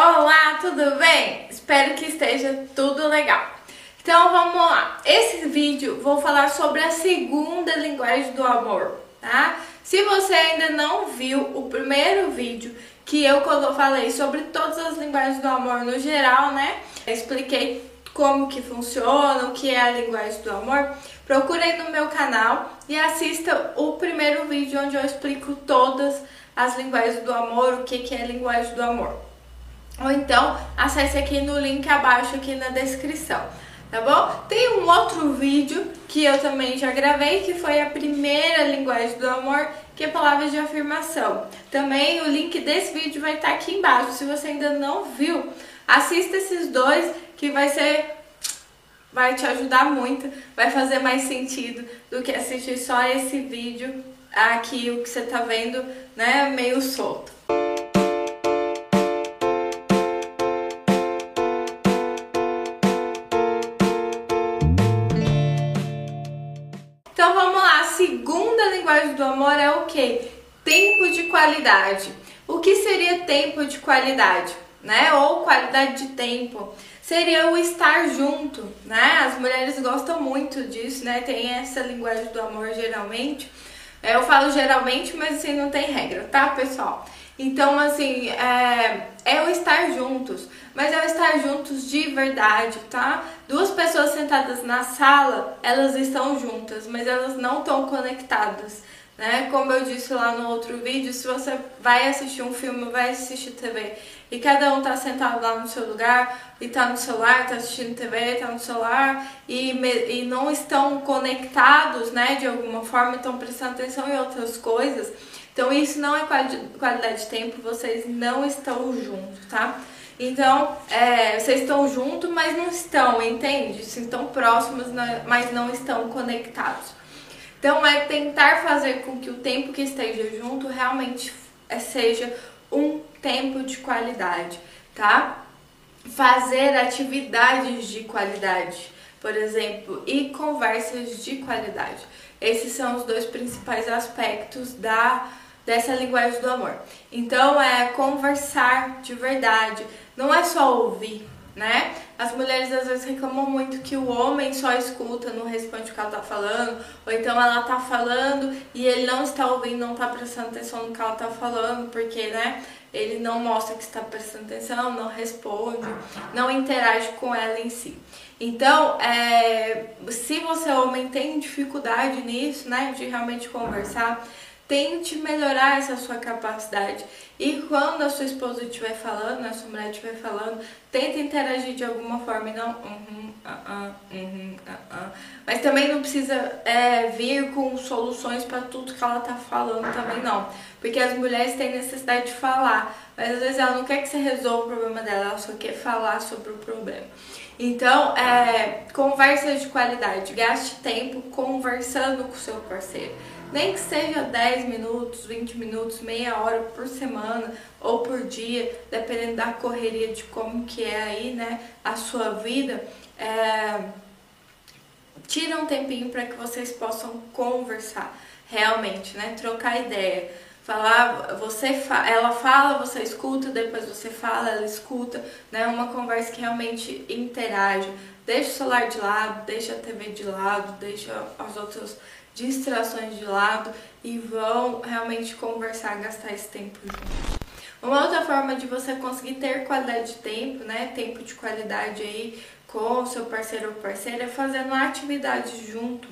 Olá, tudo bem? Espero que esteja tudo legal. Então vamos lá. Esse vídeo vou falar sobre a segunda linguagem do amor, tá? Se você ainda não viu o primeiro vídeo que eu falei sobre todas as linguagens do amor no geral, né? Eu expliquei como que funciona, o que é a linguagem do amor, procure aí no meu canal e assista o primeiro vídeo onde eu explico todas as linguagens do amor, o que, que é a linguagem do amor. Ou então, acesse aqui no link abaixo aqui na descrição, tá bom? Tem um outro vídeo que eu também já gravei, que foi a primeira linguagem do amor, que é palavras de afirmação. Também o link desse vídeo vai estar aqui embaixo, se você ainda não viu, assista esses dois que vai ser vai te ajudar muito, vai fazer mais sentido do que assistir só esse vídeo aqui, o que você tá vendo, né, meio solto. Linguagem do amor é o que? Tempo de qualidade. O que seria tempo de qualidade? né? Ou qualidade de tempo. Seria o estar junto, né? As mulheres gostam muito disso, né? Tem essa linguagem do amor geralmente. É, eu falo geralmente, mas assim não tem regra, tá, pessoal? Então, assim, é, é o estar juntos, mas é o estar juntos de verdade, tá? Duas pessoas sentadas na sala, elas estão juntas, mas elas não estão conectadas né? Como eu disse lá no outro vídeo, se você vai assistir um filme, vai assistir TV e cada um tá sentado lá no seu lugar e tá no celular, tá assistindo TV, tá no celular e, e não estão conectados, né, de alguma forma, estão prestando atenção em outras coisas. Então isso não é qualidade de tempo, vocês não estão juntos, tá? Então, é, vocês estão juntos, mas não estão, entende? Estão próximos, né, mas não estão conectados. Então é tentar fazer com que o tempo que esteja junto realmente é, seja um tempo de qualidade, tá? Fazer atividades de qualidade, por exemplo, e conversas de qualidade. Esses são os dois principais aspectos da dessa linguagem do amor. Então é conversar de verdade, não é só ouvir, né? As mulheres às vezes reclamam muito que o homem só escuta, não responde o que ela tá falando, ou então ela tá falando e ele não está ouvindo, não tá prestando atenção no que ela tá falando, porque, né, ele não mostra que está prestando atenção, não responde, não interage com ela em si. Então, é, se você homem tem dificuldade nisso, né, de realmente conversar, Tente melhorar essa sua capacidade. E quando a sua esposa estiver falando, a sua mulher estiver falando, tente interagir de alguma forma e não. Uhum, uh -uh, uhum, uh. Mas também não precisa é, vir com soluções para tudo que ela está falando também, não. Porque as mulheres têm necessidade de falar, mas às vezes ela não quer que você resolva o problema dela, ela só quer falar sobre o problema. Então, é, de qualidade, gaste tempo conversando com o seu parceiro nem que seja 10 minutos, 20 minutos, meia hora por semana ou por dia, dependendo da correria de como que é aí, né, a sua vida, é, tira um tempinho para que vocês possam conversar realmente, né, trocar ideia. Falar, você fa ela fala, você escuta, depois você fala, ela escuta, né? Uma conversa que realmente interage. Deixa o celular de lado, deixa a TV de lado, deixa as outras distrações de lado e vão realmente conversar, gastar esse tempo juntos. Uma outra forma de você conseguir ter qualidade de tempo, né, tempo de qualidade aí com o seu parceiro ou parceira é fazendo atividades junto.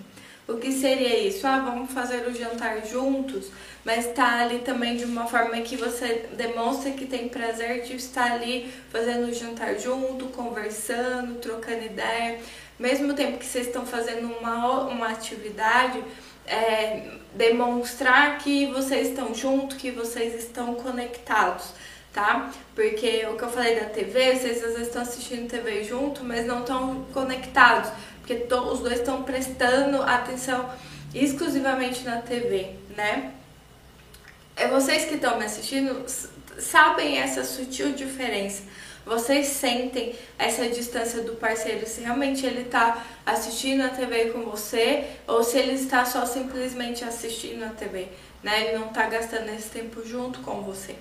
O que seria isso? Ah, vamos fazer o jantar juntos, mas tá ali também de uma forma que você demonstra que tem prazer de estar ali fazendo o jantar junto, conversando, trocando ideia. Mesmo tempo que vocês estão fazendo uma, uma atividade, é, demonstrar que vocês estão juntos, que vocês estão conectados, tá? Porque o que eu falei da TV, vocês às vezes estão assistindo TV junto, mas não estão conectados porque os dois estão prestando atenção exclusivamente na TV, né? É vocês que estão me assistindo sabem essa sutil diferença. Vocês sentem essa distância do parceiro, se realmente ele está assistindo a TV com você ou se ele está só simplesmente assistindo a TV, né? Ele não está gastando esse tempo junto com você.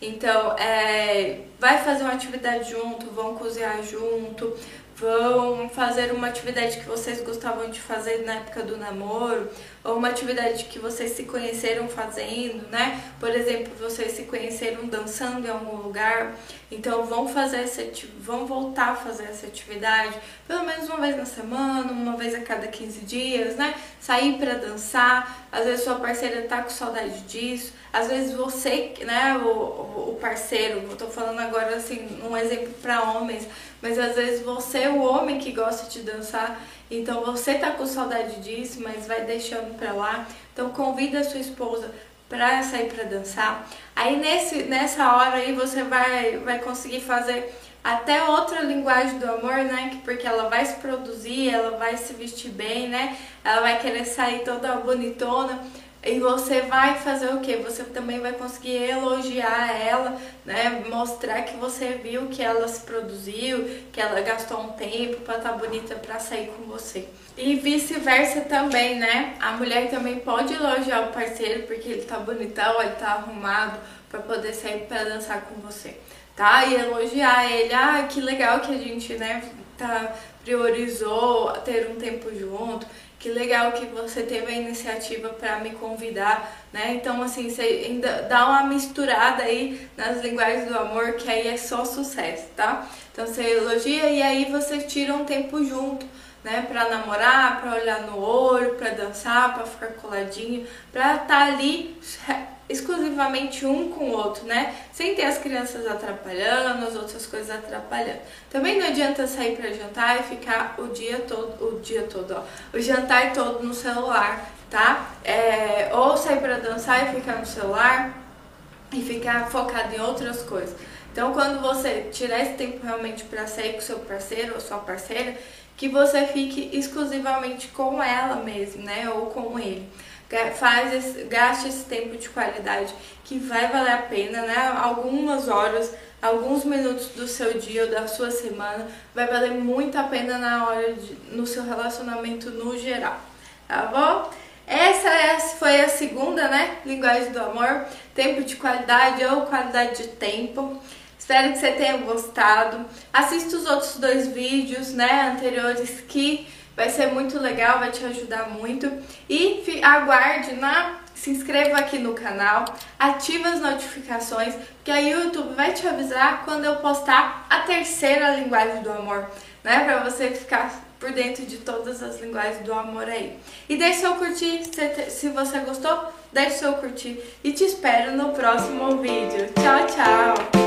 Então, é, vai fazer uma atividade junto, vão cozinhar junto, vão fazer uma atividade que vocês gostavam de fazer na época do namoro, ou uma atividade que vocês se conheceram fazendo, né? Por exemplo, vocês se conheceram dançando em algum lugar, então vão fazer essa vão voltar a fazer essa atividade, pelo menos uma vez na semana, uma vez a cada 15 dias, né? Sair para dançar, às vezes sua parceira tá com saudade disso, às vezes você, né, o, o parceiro, eu tô falando agora assim, um exemplo para homens, mas às vezes você, o homem que gosta de dançar, então você tá com saudade disso, mas vai deixando para lá. Então convida a sua esposa para sair para dançar. Aí nesse, nessa hora aí você vai, vai conseguir fazer até outra linguagem do amor, né? Porque ela vai se produzir, ela vai se vestir bem, né? Ela vai querer sair toda bonitona. E você vai fazer o que? Você também vai conseguir elogiar ela, né? Mostrar que você viu que ela se produziu, que ela gastou um tempo para estar tá bonita para sair com você. E vice-versa também, né? A mulher também pode elogiar o parceiro porque ele tá bonitão, ele tá arrumado para poder sair para dançar com você, tá? E elogiar ele, ah, que legal que a gente, né, tá priorizou ter um tempo junto que legal que você teve a iniciativa para me convidar, né? Então, assim, você ainda dá uma misturada aí nas linguagens do amor, que aí é só sucesso, tá? Então, você elogia e aí você tira um tempo junto, né? Pra namorar, pra olhar no olho, pra dançar, pra ficar coladinho, pra estar tá ali exclusivamente um com o outro, né? Sem ter as crianças atrapalhando, as outras coisas atrapalhando. Também não adianta sair para jantar e ficar o dia todo, o dia todo, ó, o jantar todo no celular, tá? É, ou sair para dançar e ficar no celular e ficar focado em outras coisas. Então, quando você tirar esse tempo realmente para sair com seu parceiro ou sua parceira, que você fique exclusivamente com ela mesmo, né? Ou com ele faz esse, gaste esse tempo de qualidade que vai valer a pena, né? Algumas horas, alguns minutos do seu dia ou da sua semana vai valer muito a pena na hora de, no seu relacionamento no geral, tá bom? Essa é, foi a segunda, né? Linguagem do amor, tempo de qualidade ou qualidade de tempo. Espero que você tenha gostado. Assista os outros dois vídeos, né, anteriores que Vai ser muito legal, vai te ajudar muito. E aguarde na se inscreva aqui no canal, ative as notificações, porque aí o YouTube vai te avisar quando eu postar a terceira linguagem do amor, né? Pra você ficar por dentro de todas as linguagens do amor aí. E deixe seu curtir, se você gostou, deixe seu curtir e te espero no próximo vídeo. Tchau, tchau!